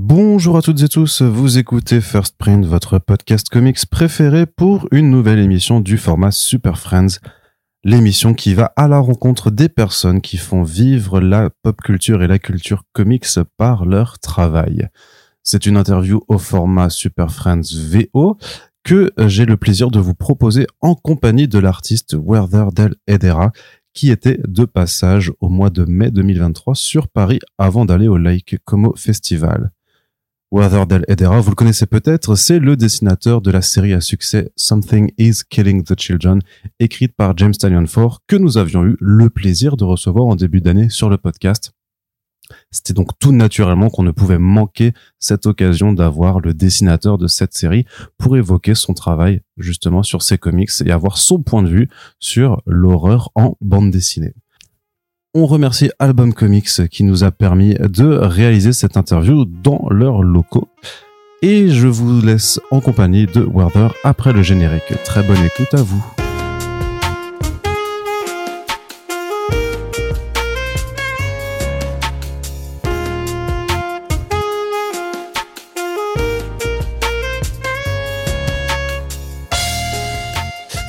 Bonjour à toutes et tous, vous écoutez First Print, votre podcast comics préféré pour une nouvelle émission du format Super Friends, l'émission qui va à la rencontre des personnes qui font vivre la pop culture et la culture comics par leur travail. C'est une interview au format Super Friends VO que j'ai le plaisir de vous proposer en compagnie de l'artiste Werther Del Edera qui était de passage au mois de mai 2023 sur Paris avant d'aller au Lake Como Festival. Del Edera, vous le connaissez peut-être, c'est le dessinateur de la série à succès Something is Killing the Children, écrite par James Stallion Ford, que nous avions eu le plaisir de recevoir en début d'année sur le podcast. C'était donc tout naturellement qu'on ne pouvait manquer cette occasion d'avoir le dessinateur de cette série pour évoquer son travail justement sur ses comics et avoir son point de vue sur l'horreur en bande dessinée. On remercie Album Comics qui nous a permis de réaliser cette interview dans leurs locaux. Et je vous laisse en compagnie de Werther après le générique. Très bonne écoute à vous.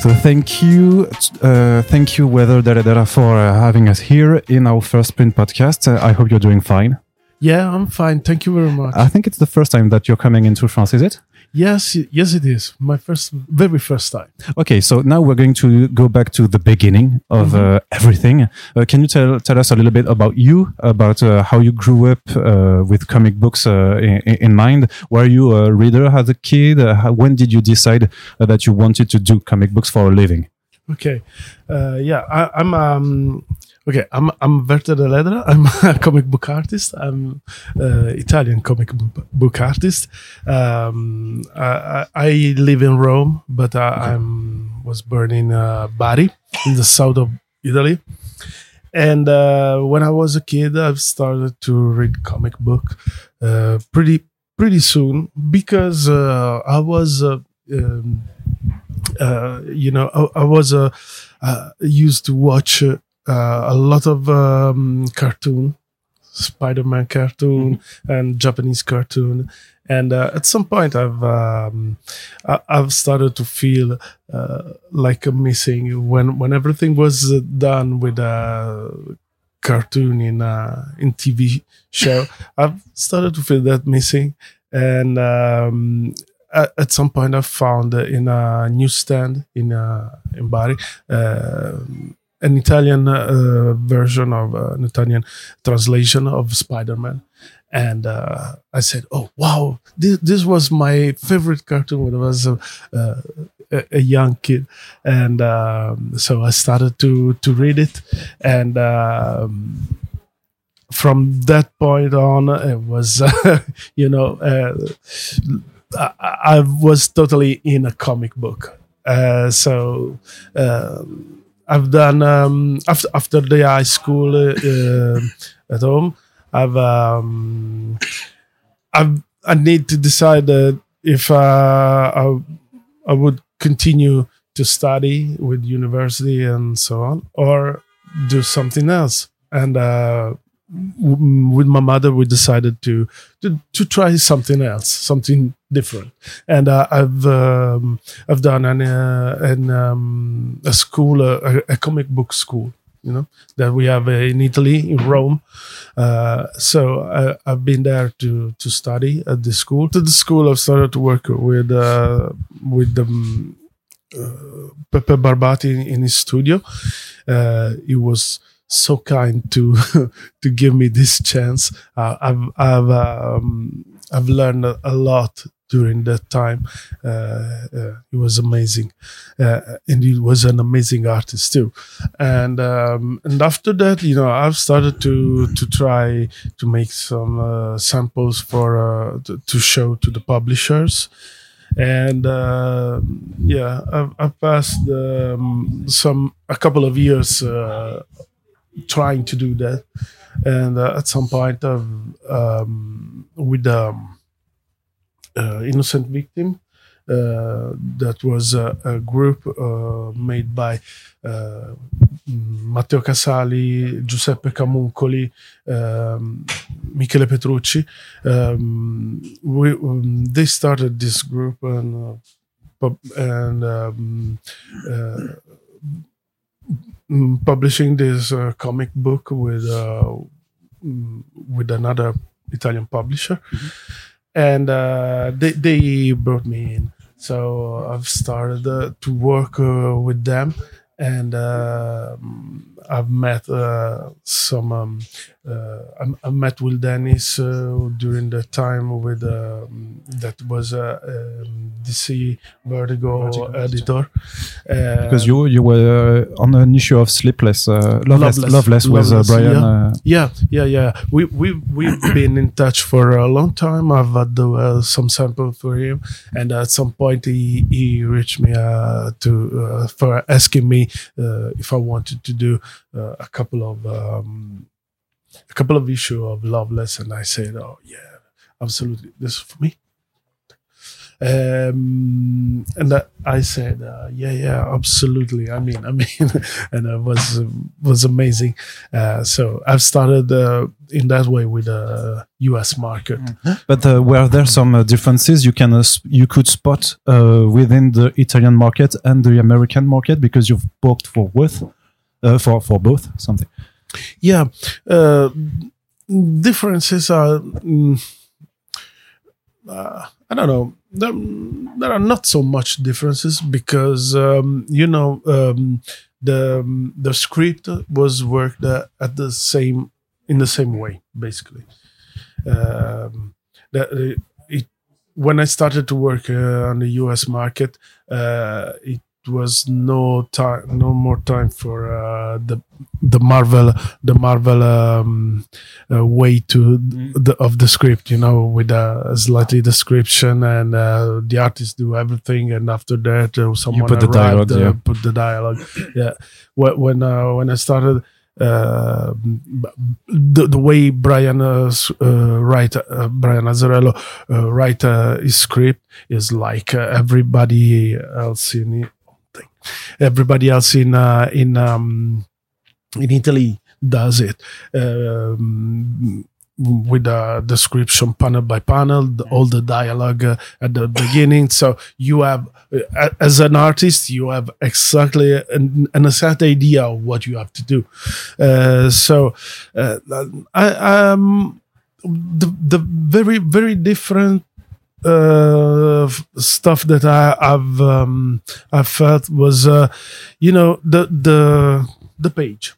So thank you, uh, thank you, Werther Dell'Edera, for uh, having us here in our first print podcast. Uh, I hope you're doing fine. Yeah, I'm fine. Thank you very much. I think it's the first time that you're coming into France, is it? yes, yes, it is my first, very first time. Okay, so now we're going to go back to the beginning of uh, everything. Uh, can you tell tell us a little bit about you, about uh, how you grew up uh, with comic books uh, in, in mind? Were you a reader as a kid? Uh, how, when did you decide uh, that you wanted to do comic books for a living? Okay, uh, yeah, I, I'm um, okay. I'm I'm Werther Dell'Edera. I'm a comic book artist. I'm uh, Italian comic book, artist. Um, I, I I live in Rome, but I, I'm was born in uh, Bari, in the south of Italy. And uh, when I was a kid, I've started to read comic book uh, pretty pretty soon because uh, I was. Uh, um, uh, you know, I, I was uh, uh, used to watch uh, a lot of um, cartoon, Spider-Man cartoon and Japanese cartoon, and uh, at some point I've um, I, I've started to feel uh, like a missing when when everything was done with a cartoon in uh, in TV show. I've started to feel that missing, and um, at, some point I found in a newsstand in uh, in Bari uh, an Italian uh, version of uh, an Italian translation of Spider-Man. And uh, I said, "Oh wow, this, this was my favorite cartoon when I was a, uh, a, a young kid." And um, so I started to to read it, and um, from that point on, it was, you know, uh, I, I was totally in a comic book. Uh, so um, I've done um, after after the high school uh, uh, at home. I've um, I've I need to decide uh, if uh, I I would continue to study with university and so on, or do something else. And uh, with my mother, we decided to to to try something else, something different. And uh, I've um, I've done an uh, an um, a school, a, comic book school, you know, that we have uh, in Italy in Rome. Uh, so I, I've been there to to study at the school. To the school, I've started to work with uh, with the. Um, uh, Pepe Barbati in, in his studio. Uh, he was so kind to to give me this chance. Uh, I've I've um, I've learned a, lot during that time. Uh, uh, he was amazing, uh, and he was an amazing artist too. And um, and after that, you know, I've started to to try to make some uh, samples for uh, to, to show to the publishers and uh, yeah, I've, I've passed um, some a couple of years trying to do that, and uh, at some point, I've, um, with um, uh, innocent victim. Uh, that was a, a group uh, made by uh, Matteo Casali, Giuseppe Camuncoli, um, Michele Petrucci. Um, we, um, they started this group and uh, and um, uh, publishing this uh, comic book with uh, mm, with another Italian publisher, and uh, they they brought me in. So I've started uh, to work uh, with them, and uh, I've met uh, some. Um, uh, I, I met Will Dennis uh, during the time with um, that was a um, DC Vertigo, Vertigo, editor. Uh, because you you were uh, on an issue of Sleepless, uh, Loveless, Loveless. Loveless, with uh, Loveless, Brian. yeah. Uh, Yeah, yeah, yeah. We we we've been in touch for a long time. I've had uh, some sample for him, and at some point he he reached me uh, to uh, for asking me uh, if I wanted to do uh, a couple of um, a couple of issue of Loveless, and I said, "Oh yeah, absolutely, this is for me." Um, and I said, uh, "Yeah, yeah, absolutely." I mean, I mean, and it was was amazing. Uh, so I've started uh, in that way with the U.S. market. But uh, were there some uh, differences you can uh, you could spot uh, within the Italian market and the American market because you've worked for both, uh, for for both something. Yeah, uh, differences are. mm, uh, I don't know. There, there are not so much differences because um, you know um, the the script was worked uh, at the same in the same way basically. Um, that uh, it, when I started to work uh, on the U.S. market, uh, it was no time, no more time for uh, the the Marvel, the Marvel um, uh, way to the, of the script. You know, with a slightly description and uh, the artists do everything, and after that, uh, someone put the dialogue, uh, yeah. put the dialogue. yeah, when when, uh, when I started. Uh, the the way Brian uh, uh, write uh, Brian Azzarello uh, write uh, his script is like uh, everybody else in. Everybody else in uh, in um, in Italy does it um, with a description panel by panel, the, all the dialogue uh, at the beginning. So you have, uh, as an artist, you have exactly an, an exact idea of what you have to do. Uh, so uh, I, um, the the very very different uh stuff that I, I've um I felt was uh you know the the the page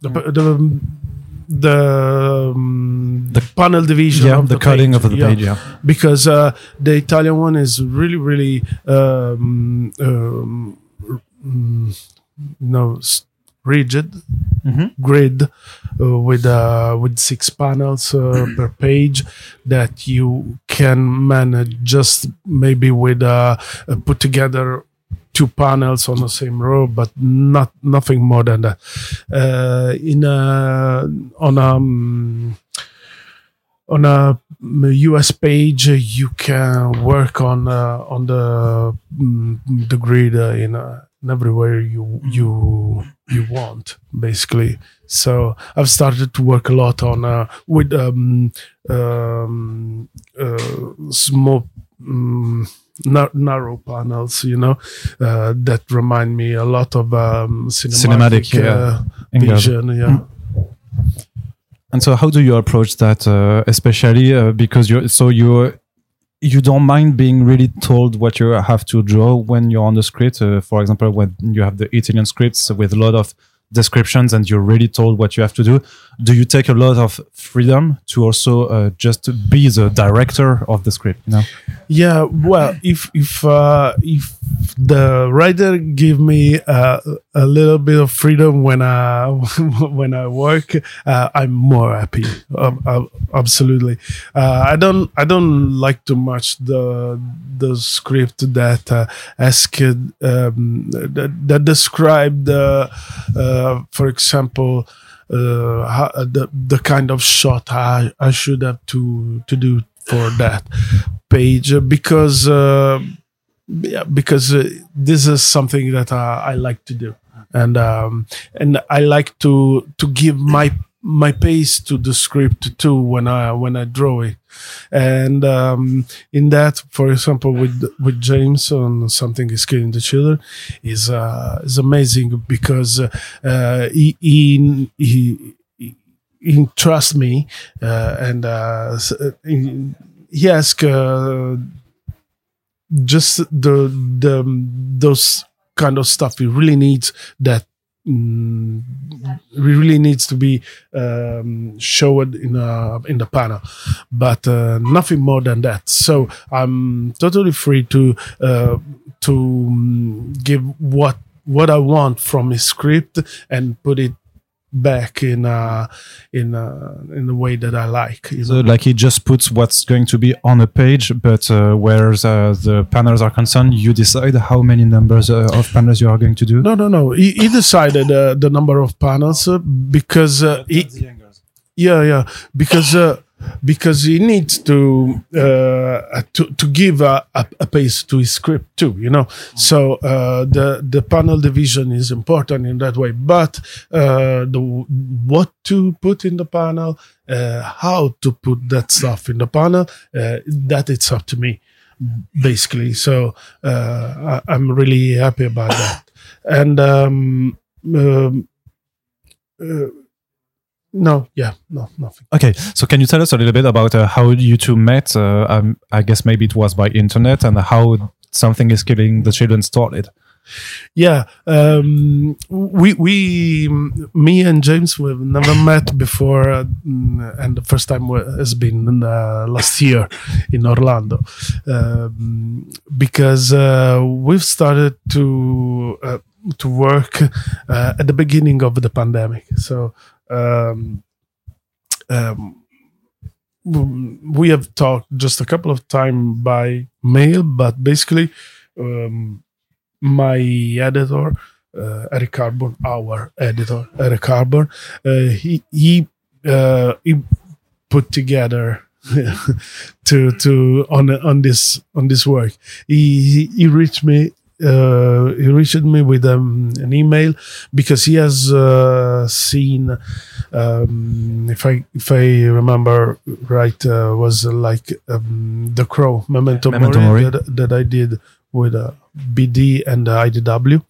the pa- the the, um, the panel division Yeah, the, the, cutting page. of the Yeah page. Yeah. because uh, the Italian one is really, really, um, um, mm, no, s- rigid Mhm. grid with uh, with six panels uh, per page that you can manage just maybe with uh, uh, put together two panels on the same row, but not nothing more than that. Uh, in a, on um on a US page, uh, you can work on uh, on the mm, the grid uh, in, uh, in everywhere you you you want, basically. So I've started to work a lot on uh, with um, um, uh, small. mm nar- narrow panels, you know, uh, that remind me a lot of um, cinematic, Cinematic, yeah. uh, vision. Yeah. And so, how do you approach that, uh, especially uh, because you so you you don't mind being really told what you have to draw when you're on the script? Uh, for example, when you have the Italian scripts with a lot of descriptions and you're really told what you have to do. Do you take a lot of freedom to also uh, just be the director of the script? You know, Yeah, well, if if uh, if the writer give me uh, a little bit of freedom when I when I work, uh, I'm more happy. Um, uh, absolutely, I don't I don't like too much the the script that uh, asked um, that, that described, uh, for example. Uh, how, the the kind of shot I, I should have to to do for that page uh, because uh, because uh, this is something that I, I like to do and um, and I like to to give my my pace to the script too when I when I draw it. And um, in that, for example, with with James on something is killing the children, is uh, is amazing because uh, he, he he he trusts me uh, and uh, he, he asked uh, just the the those kind of stuff he really needs that mm, really needs to be um, showed in a, in the panel, but uh, nothing more than that. So I'm totally free to uh, to mm, give what what I want from his script and put it back in uh in uh in the way that I like. You So, know? like he just puts what's going to be on a page, but uh, where uh, the panels are concerned, you decide how many numbers uh, of panels you are going to do. No, no, no. He, he decided uh, the number of panels uh, because uh, he, yeah, yeah, because uh, because he needs to uh, to to give a, a, a pace to his script too. You know, so uh, the the panel division is important in that way. But uh, the what to put in the panel, uh, how to put that stuff in the panel, uh, that it's up to me basically. So uh, I, I'm really happy about that. And um, um, no, yeah, no, nothing. Okay, so can you tell us a little bit about uh, how you two met? Uh, um, I guess maybe it was by internet, and how something is killing the children started. Yeah, um, we we me and James we've never met before, uh, mm, and the first time wa- has been uh, last year in Orlando, um, because uh, we've started to uh, to work uh, at the beginning of the pandemic. So. Um, um, we have talked just a couple of times by mail, but basically, um, my editor, uh, Eric Harburn, our editor, Eric Harburn, uh, he he uh, he put together to to on on this on this work. He he, he reached me. Uh, he reached me with um, an email because he has uh, seen, um, if I if I remember right, uh, was like um, the Crow Memento, Memento Mori, Mori. That, that I did with uh, BD and uh, IDW.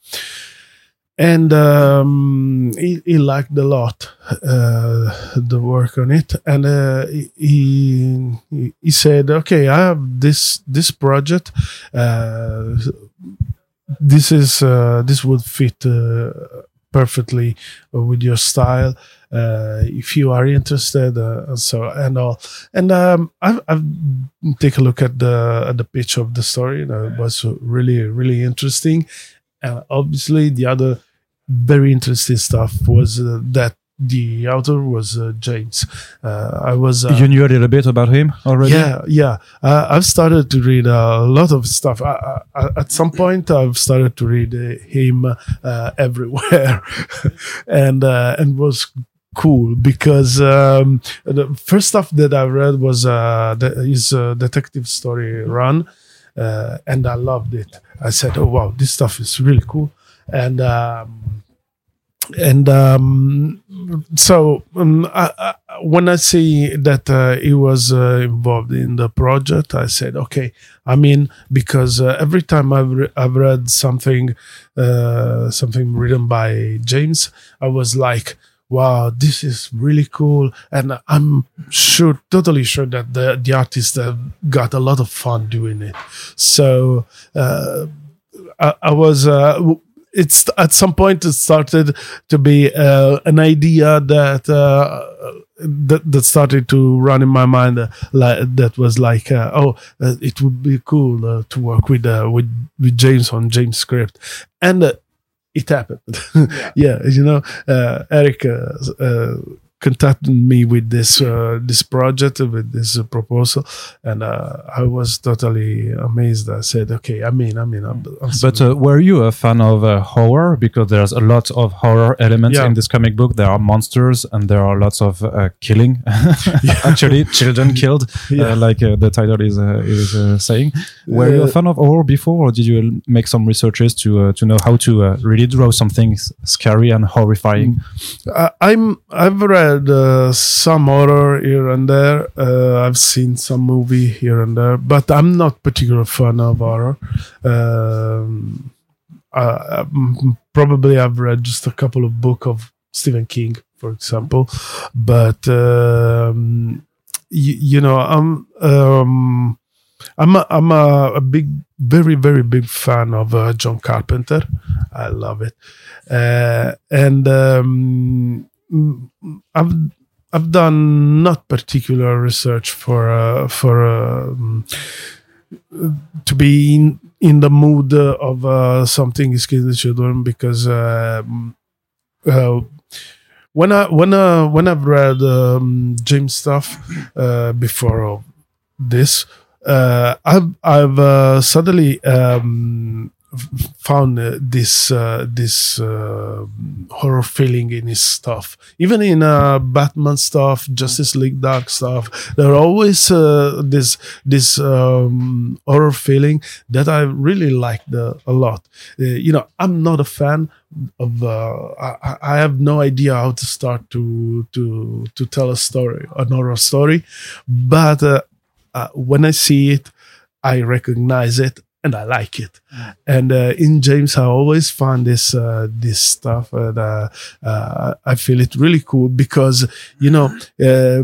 And um, he, he liked a lot uh, the work on it, and uh, he, he he said, "Okay, I have this this project. Uh, this is uh, this would fit uh, perfectly with your style. Uh, if you are interested, uh, and so and all." And um, I've, I've take a look at the at the pitch of the story. and it was really really interesting. And obviously, the other very interesting stuff was uh, that the author was uh, James. Uh, I was uh, you knew a little bit about him already. yeah, yeah. Uh, I've started to read a lot of stuff. I, I, at some point, I've started to read uh, him uh, everywhere, and uh, and was cool because um, the first stuff that I read was uh, the, his uh, detective story run, uh, and I loved it. I said, "Oh wow, this stuff is really cool," and. Um, and um, so um, I, I, when I see that uh, he was uh, involved in the project, I said, "Okay, I mean. Because uh, every time I've, re- I've read something, uh, something written by James, I was like, "Wow, this is really cool!" And I'm sure, totally sure that the the artists have got a lot of fun doing it. So uh, I, I was. Uh, w- it's at some point it started to be uh, an idea that uh, that that started to run in my mind. Uh, like that was like, uh, oh, uh, it would be cool uh, to work with uh, with with James on James script, and uh, it happened. Yeah. you know, uh, Eric uh, uh, contacted me with this uh, this project with this uh, proposal, and uh, I was totally amazed. I said, "Okay, I'm in. I'm in." I'm, I'm But uh, were you a fan of uh, horror? Because there's a lot of horror elements Yeah. in this comic book. There are monsters and there are lots of uh, killing. Actually, children killed, Yeah. uh, like uh, the title is uh, is uh, saying. Were you a fan of horror before, or did you make some researches to uh, to know how to uh, really draw something scary and horrifying? I, I'm I've read uh, some horror here and there. Uh, I've seen some movie here and there, but I'm not particular fan of horror. Um, probably I've read just a couple of book of Stephen King, for example, but um, y- you know I'm um, I'm a, I'm a, a big, very very big fan of uh, John Carpenter. I love it uh, and um, I've I've done not particular research for uh, for um, to be in, in the mood of uh, something is killing children because um, uh, when I when uh, when I've read um, James stuff uh, before this, uh, I've I've uh, suddenly um, found uh, this uh, this uh, horror feeling in his stuff. Even in uh, Batman stuff, Justice League Dark stuff, there are always uh, this this um, horror feeling that I really liked uh, a lot. You know, I'm not a fan of. I, I have no idea how to start to to to tell a story, an horror story, but. When I see it, I recognize it and I like it. And uh, in James, I always find this uh, this stuff, and uh, uh, I feel it really cool because you know uh,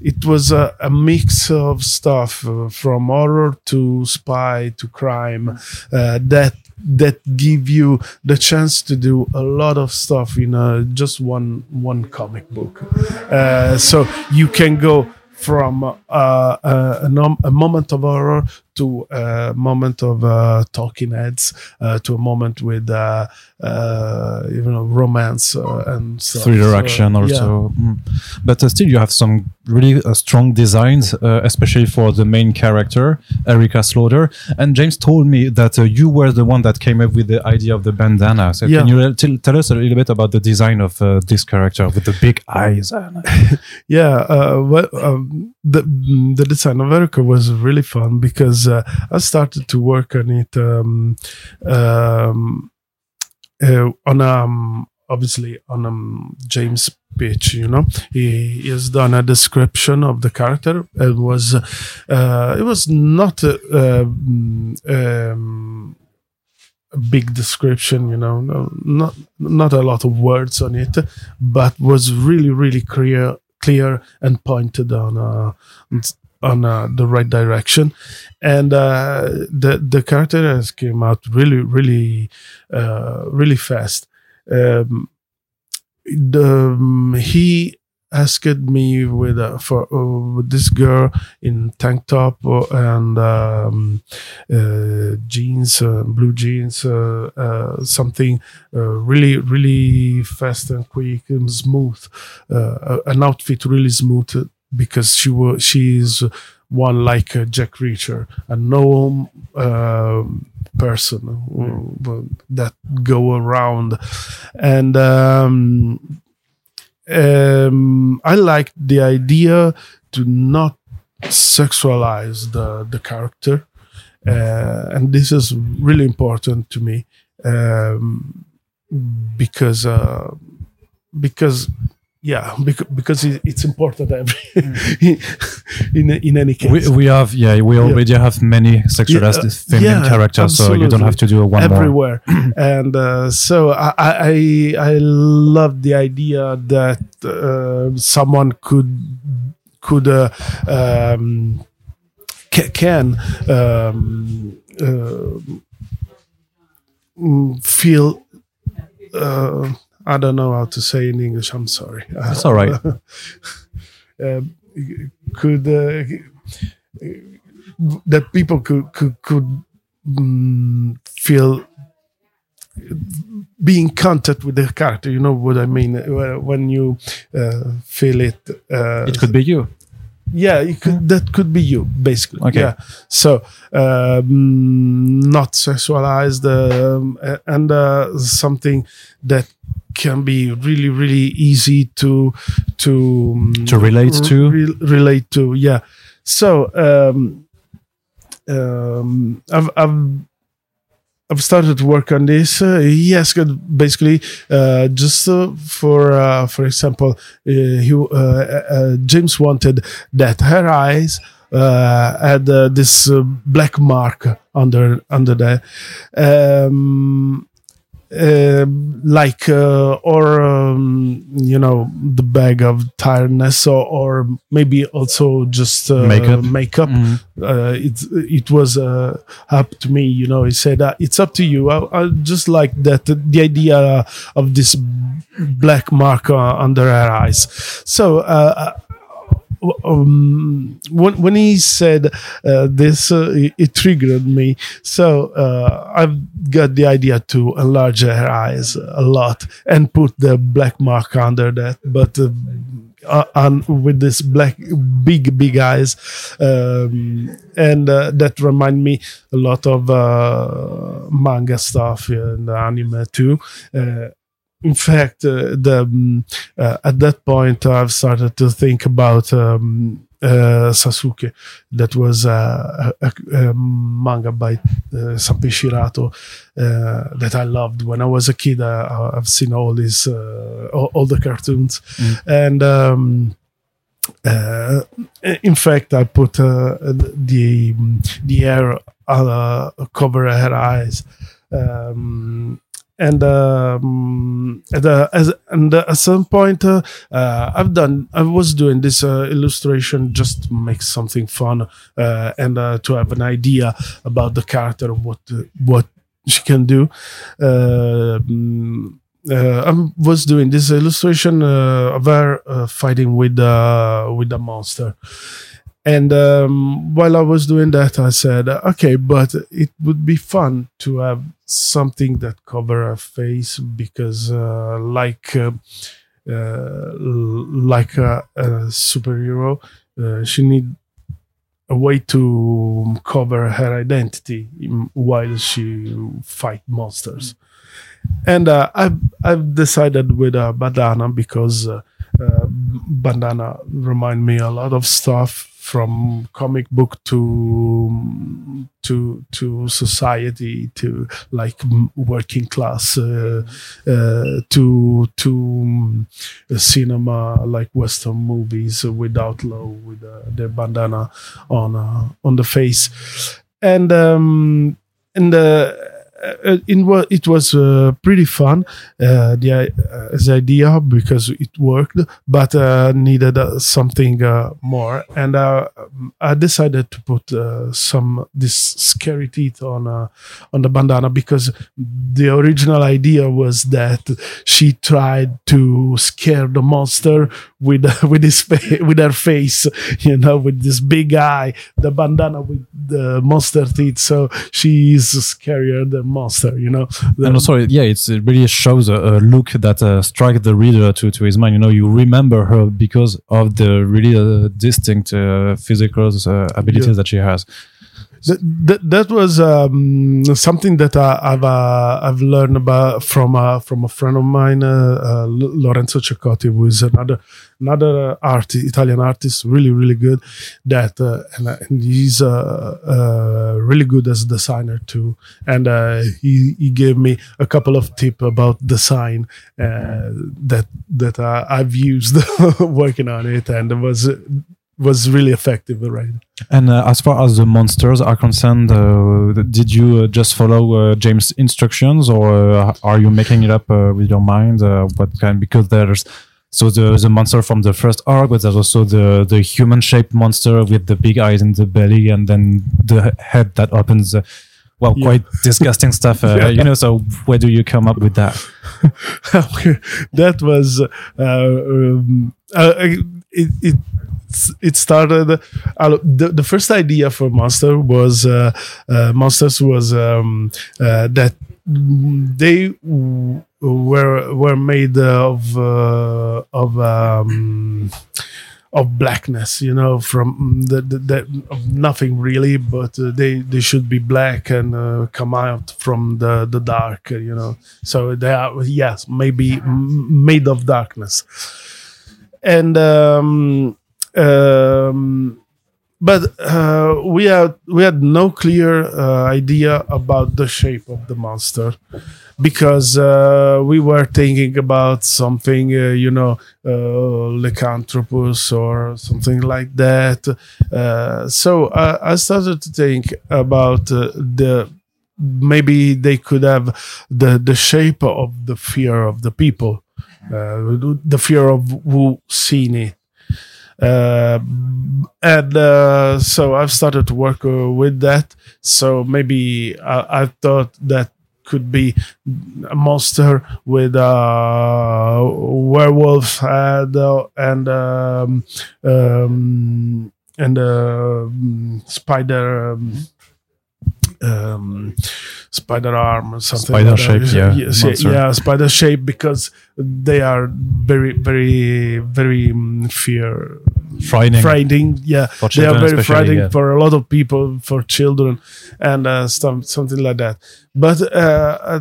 it was a, a mix of stuff uh, from horror to spy to crime uh, that that give you the chance to do a lot of stuff in just one one comic book. So you can go from uh, a, a moment of horror to a moment of uh, talking heads uh, to a moment with uh, uh, you know romance uh, and stuff. thriller So, action yeah. also Mm. but uh, still you have some really uh, strong designs uh, especially for the main character erica slaughter and james told me that uh, you were the one that came up with the idea of the bandana so Yeah. can you tell, tell us a little bit about the design of uh, this character with the big eyes yeah uh, well, um, the the design of Erica was really fun because uh, I started to work on it um, um, uh, on um obviously on um James pitch you know. He, he has done a description of the character. It was uh it was not uh, um, um a big description you know no, not not a lot of words on it but was really really clear clear and pointed on uh, on uh, the right direction. And uh, the the character has came out really really uh, really fast. Um, the um, he asked me with uh, for uh, with this girl in tank top and um, uh, jeans uh, blue jeans something really really fast and quick and smooth an outfit really smooth because she was she's one like uh, Jack Reacher a no um person uh, that go around. And um, um, I like the idea to not sexualize the the character, uh, and this is really important to me um, because uh, because yeah because, because it's important every in in any case. we, we have yeah we already have many sexualized Yeah, uh, feminine yeah, characters so you don't have to do a one more. everywhere. And uh, so I, I i love the idea that uh, someone could could uh, um, ca- can um, uh, mm, feel uh, I don't know how to say in English. I'm sorry. That's all right. Um, could uh, that people could could could mm, feel be in contact with the character. You know what I mean? When you uh, feel it. Uh, It could be you. yeah, it could, that could be you, basically. Okay. Yeah. So, um, not sexualized um, and uh, something that can be really, really easy to to um, To relate to? re- relate to. Yeah. So, um, um, I've, I've I've started to work on this. Uh, he asked basically uh, just uh, for uh, for example, uh, he, uh, uh, James wanted that her eyes uh, had uh, this uh, black mark under under there, um, uh, like uh, or um, you know the bag of tiredness or, or maybe also just uh, Makeup. makeup Mm. uh, it it was uh, up to me. You know, he said uh, it's up to you. I, I just like that the idea of this black mark uh, under her eyes. So. Um, when when he said uh, this, uh, it, it triggered me. So uh, I've got the idea to enlarge her eyes a lot and put the black mark under that, but. Uh, uh, with this black big big eyes um, and uh, that remind me a lot of manga stuff and anime too in fact uh, the um, uh, at that point i've started to think about um, uh, Sasuke, that was a, a, a manga by uh, Sanpei Shirato uh, that I loved when I was a kid. Uh, I've seen all these, uh, all, all the cartoons, and um, uh, in fact, I put uh, the the hair uh, cover her eyes. Um, and um, at, as, and at some point, uh, uh, I've done. I was doing this uh, illustration just to make something fun uh, and uh, to have an idea about the character, what what she can do. Mm, uh, I was doing this illustration uh, of her uh, fighting with uh, with the monster. And um, while I was doing that, I said, okay, but it would be fun to have something that cover her face because, uh, like, uh, uh, like a, a superhero, uh, she need a way to cover her identity while she fight monsters. And uh, I've I've decided with a bandana because uh, bandana remind me a lot of stuff from comic book to to to society to like working class uh, uh, to to um, cinema like western movies with outlaw with uh, their bandana on uh, on the face. And um and uh, uh, in what it was uh, pretty fun uh, the uh, idea because it worked but uh, needed uh, something uh, more. And uh, I decided to put uh, some this scary teeth on uh, on the bandana because the original idea was that she tried to scare the monster with with his fa- with her face you know with this big eye the bandana with the monster teeth. So she is scarier than monster you know And sorry, yeah, it's, it really shows a, a look that uh, strikes the reader to, to his mind. You know, you remember her because of the really uh, distinct uh, physical uh, abilities Yeah. that she has. that, that, that was um, something that I, I've uh, I've learned about from uh, from a friend of mine, uh, uh, Lorenzo Ceccotti, who is another another artist, Italian artist, really really good. That uh, and, uh, and he's uh, uh, really good as a designer too. And uh, he he gave me a couple of tips about design uh, that that uh, I've used working on it, and it was was really effective, right? And uh, as far as the monsters are concerned, uh, did you uh, just follow uh, James' instructions, or uh, are you making it up uh, with your mind? Uh, what kind? Because there's so the the monster from the first arc, but there's also the the human shaped monster with the big eyes in the belly, and then the head that opens. Uh, well, Yeah. quite disgusting stuff, uh, Yeah. you know. So, where do you come up with that? that was uh, um, uh, it, it it started uh, the, the first idea for monster was uh, uh, monsters was um, uh, that they w- were were made of uh, of um, of blackness, you know, from the, the, the of nothing really, but uh, they they should be black and uh, come out from the the dark, uh, you know. So they are yes, maybe made of darkness, and um, um, but uh, we had we had no clear uh, idea about the shape of the monster because uh, we were thinking about something uh, you know uh, lycanthropus or something like that. Uh, so I, I started to think about the maybe they could have the the shape of the fear of the people the fear of who seen it and uh, so I've started to work uh, with that. So maybe I, I thought that could be a monster with a werewolf head uh, and um, um, and a spider. Um, um, spider arm or something Spider like that. shape, yeah, yes, yeah spider shape because they are very very very um, fear Frightening. frightening yeah they are very frightening yeah. for a lot of people for children and uh, some, something like that but uh,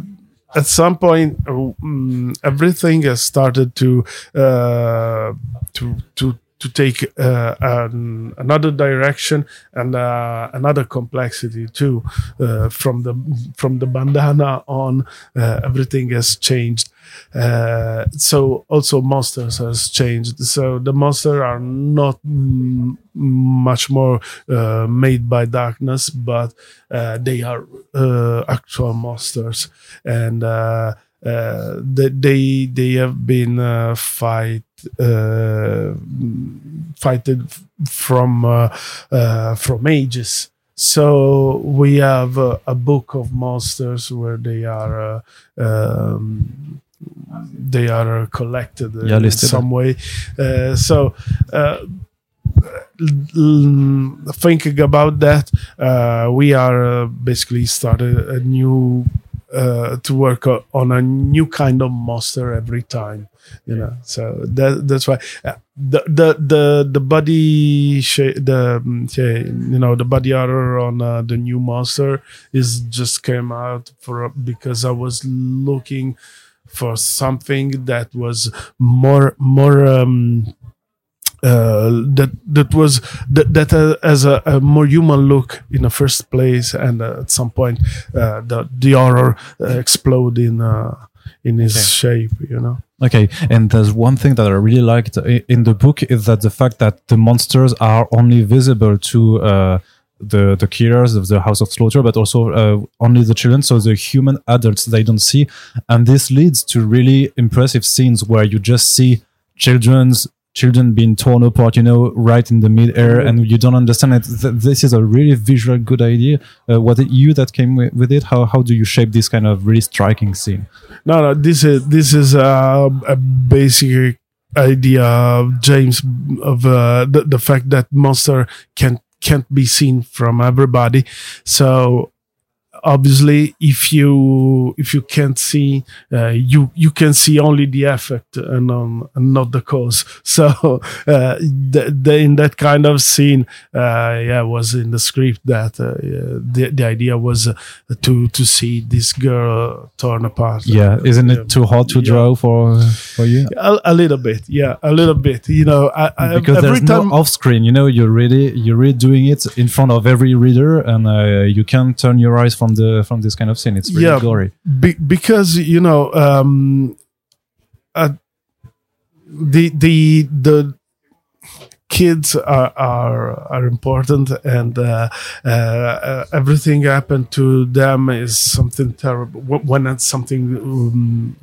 at, some point mm, everything has started to uh, to to to take uh, an, another direction and uh, another complexity too uh, from the from the bandana on uh, everything has changed. Uh, so also monsters has changed. So the monsters are not mm, much more uh, made by darkness but they are actual monsters. And uh, they, they they have been uh, fight uh, fighted from uh, uh, from ages. So we have uh, a book of monsters where they are uh, um, they are collected Yeah, in some way. Uh, so uh, thinking about that uh, we are uh, basically started a new uh, to work on a new kind of monster every time you know? So that that's why uh, the the the the body shape the um, you know the body horror on uh, the new monster is just came out for because i was looking for something that was more more um uh, that that was that that uh, as a, a more human look in the first place, and uh, at some point uh, the the horror uh, explode in uh, in his shape, you know. Okay, and there's one thing that I really liked in the book is that the fact that the monsters are only visible to uh, the the killers of the House of Slaughter, but also uh, only the children. So the human adults they don't see, and this leads to really impressive scenes where you just see children's children being torn apart, you know, right in the mid-air, and you don't understand it. Th- This is a really visual good idea. Uh, was it you that came with, with it? How how do you shape this kind of really striking scene? No, no, this is this is a, a basic idea of James of uh, the the fact that monster can can't be seen from everybody. So obviously, if you if you can't see, uh, you you can see only the effect and, um, and not the cause. So uh, the, the, in that kind of scene, uh, yeah, was in the script that uh, the the idea was uh, to to see this girl torn apart. Yeah, isn't it too hard to Yeah. draw for for you? A, a little bit, yeah, a little bit. You know, I, I because every there's time no off screen you know you're really you're really doing it in front of every reader and uh, you can't turn your eyes from the from this kind of scene. It's really Yeah. gory. be, because you know um uh, the the the kids are are, are important and uh, uh, uh, everything happened to them is something terrible. When it's something um,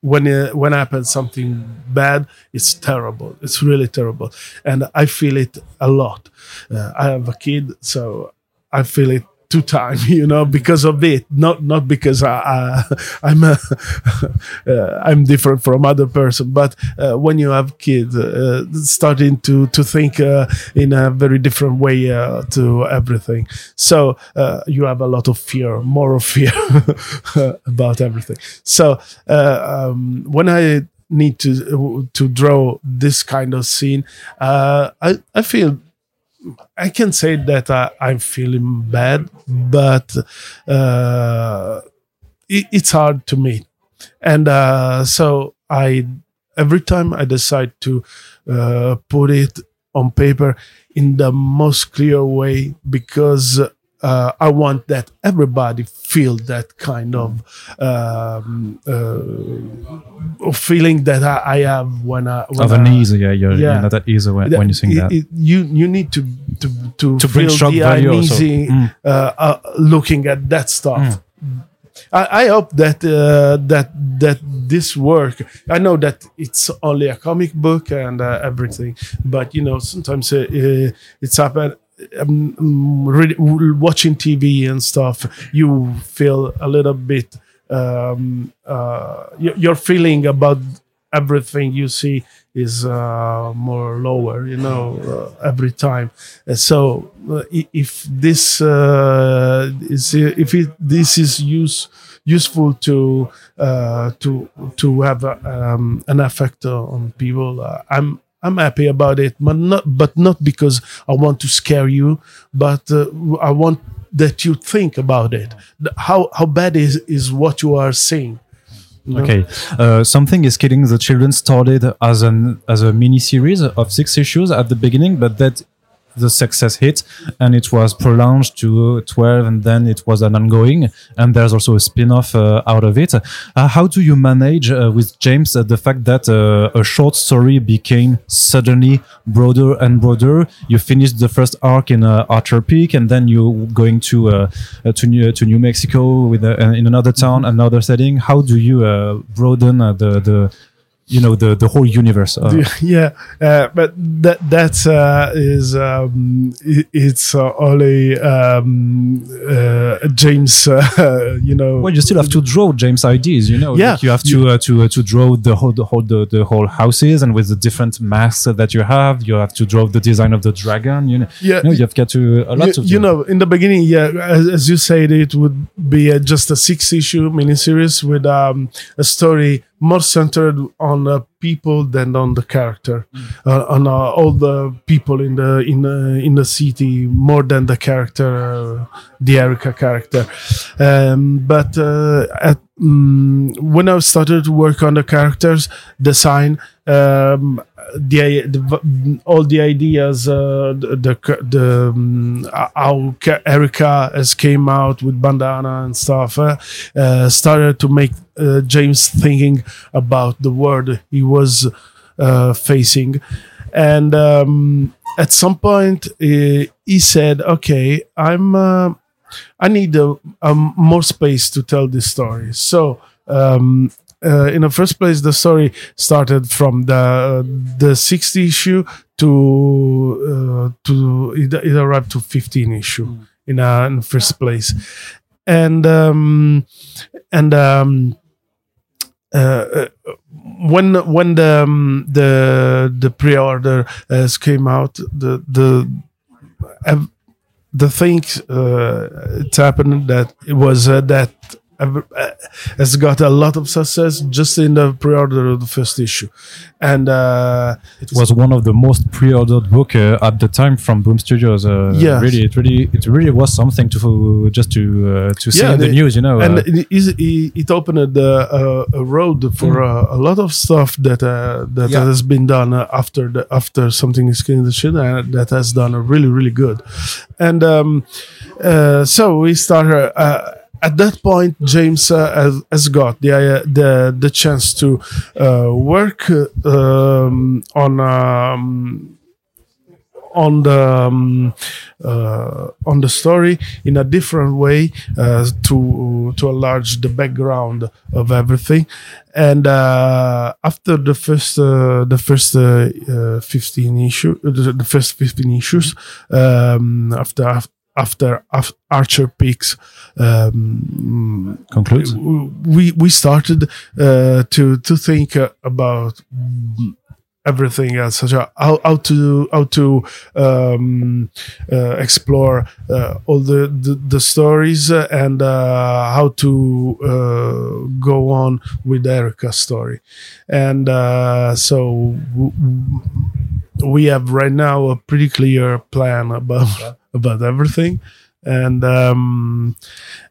when it, when happens something bad it's terrible. It's really terrible. And i feel it a lot. Uh, i have a kid so i feel it two time you know because of it. Not not because I, I I'm a, uh, I'm different from other person but uh, when you have kids uh, starting to to think uh, in a very different way uh, to everything. So uh, you have a lot of fear more of fear about everything. So um, when I need to to draw this kind of scene I I feel I can say that I, I'm feeling bad, but uh, it, it's hard to me, and uh, so I every time I decide to uh, put it on paper in the most clear way because uh, I want that everybody feel that kind of um, uh, feeling that I, I have when I when of an ease, yeah, you're, yeah. you're not at ease when, that- when you sing it- that. it- you you need to to to, To bring the value uneasy Mm. uh, uh, looking at that stuff. I, I hope that uh, that that this work. I know that it's only a comic book and uh, everything, but you know sometimes uh, uh, it's happened. Um, watching TV and stuff, you feel a little bit. Um, uh, your, feeling about everything you see is uh, more lower, you know, uh, every time. And so uh, if this uh, is if it, this is use useful to uh, to to have um, an effect on people, uh, I'm. I'm happy about it, but not, but not because I want to scare you, but uh, I want that you think about it. How how bad is is what you are seeing? you know? Okay, uh, something is killing the children started as an as a mini series of six issues at the beginning, but that the success hit and it was prolonged to 12 and then it was an ongoing and there's also a spin-off uh, out of it. Uh, how do you manage uh, with james uh, the fact that uh, a short story became suddenly broader and broader? You finished the first arc in uh, archer peak and then you're going to to new to new mexico with uh, in another town another setting. How do you uh, broaden uh, the the you know the the whole universe uh, yeah, uh, but that that uh, is um, i it's uh, only um, uh, James. Uh, you know, Well, you still have to draw James ideas, you know. Yeah. Like you have to uh, to uh, to draw the whole the whole the, the whole houses and with the different masks that you have. You have to draw the design of the dragon. You know, yeah. you know you've got to a lot you, of you know, in the beginning, yeah, as, as you said, it would be uh, just a six-issue miniseries with um, a story more centered on uh, people than on the character, uh, on uh, all the people in the in the in the city more than the character, uh, the Erica character. Um, but uh, at, mm, when I started to work on the characters design, um, the, the all the ideas, uh, the the, um, how Erica has came out with bandana and stuff, uh, uh, started to make uh, James thinking about the world he was uh, facing, and um, at some point uh, he said, "Okay, I'm." I need a, um, more space to tell this story. So, um, uh, in the first place, the story started from the the 60 issue to uh, to it, it arrived to 15 issue in, uh, in the first place, and um, and um, uh, uh, when when the um, the the pre-order has came out, the the the thing uh, it happened that it was uh, that uh, has got a lot of success just in the pre-order of the first issue, and uh, it was one of the most pre-ordered book uh, at the time from Boom Studios. Uh, Yes. really, it really, it really was something to just to uh, to see Yeah, in the the- news, you know. and uh, it, it opened uh, a, a road for uh, a lot of stuff that uh, that Yeah. has been done uh, after the after something is killing the shit and that has done really really good and um, uh, so we started uh, at that point james uh, has, got the uh, the the chance to uh, work um, on um, on the um, uh, on the story in a different way uh, to to enlarge the background of everything. And uh, after the first the first 15 issue the, first 15 issues um, after after, Archer's Peak um, Concludes. we we started uh, to to think about everything else, such as how, how to how to um, uh, explore uh, all the, the the stories and uh, how to uh, go on with Erica's story, and uh, so we have right now a pretty clear plan about about everything. And um,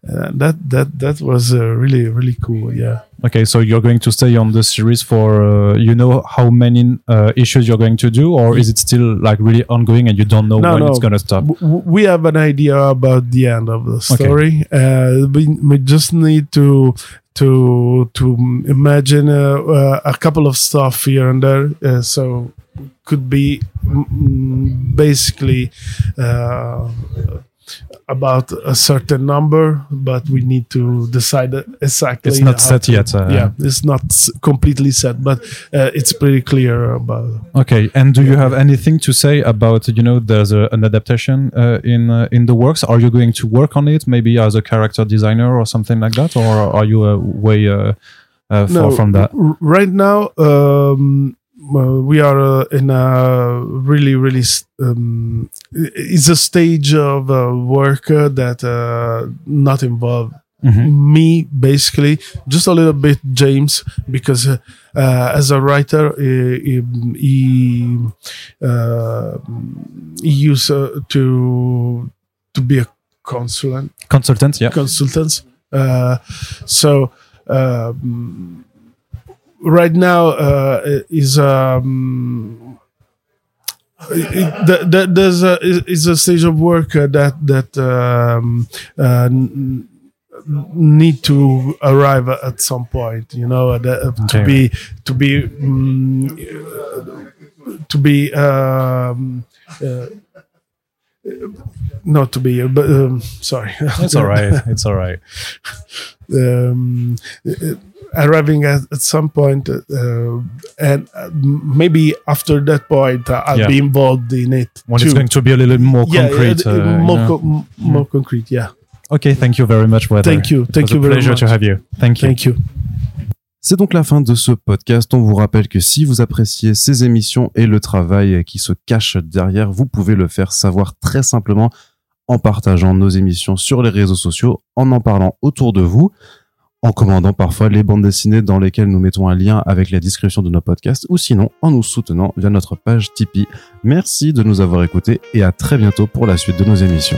uh, that that that was uh, really really cool. Yeah. Okay, so you're going to stay on the series for uh, you know how many uh, issues you're going to do, or is it still like really ongoing and you don't know No, when no. it's gonna stop? W- we have an idea about the end of the story. Uh, we, we just need to to to imagine uh, a couple of stuff here and there. Uh, so could be mm, basically uh, about a certain number, but we need to decide exactly. It's not set to- yet, uh, yeah, it's not completely set, but uh, it's pretty clear about. Okay, and do you have anything to say about you know there's a, an adaptation uh, in uh, in the works? Are you going to work on it, maybe as a character designer or something like that, or are you uh, way uh, uh, far from that? right now, um, well, we are uh, in a really, really. Um, it's a stage of uh, work uh, that uh, not involve Mhm. me basically just a little bit james because uh, uh, as a writer he he, he, uh, he used uh, to to be a consultant Consultant, yeah. consultants. Uh, so um, right now uh, is um, it, th- th- there's a is a stage of work uh, that that um, uh, need to arrive at some point you know that, uh, to be to be mm, to be um, uh, not to be but um, sorry It's all right. It's all right. um, uh, arriving at, at some point, uh, and uh, maybe after that point, uh, I'll Yeah. be involved in it. When too. it's going to be a little more yeah, concrete. more, you know? co- m- more concrete. Yeah. Okay, thank you very much, Weather. Thank you. It Thank was you a very pleasure much. to have you. Thank you. Thank you. C'est donc la fin de ce podcast. On vous rappelle que si vous appréciez ces émissions et le travail qui se cache derrière, vous pouvez le faire savoir très simplement en partageant nos émissions sur les réseaux sociaux, en en parlant autour de vous, en commandant parfois les bandes dessinées dans lesquelles nous mettons un lien avec la description de nos podcasts ou sinon en nous soutenant via notre page Tipeee. Merci de nous avoir écoutés et à très bientôt pour la suite de nos émissions.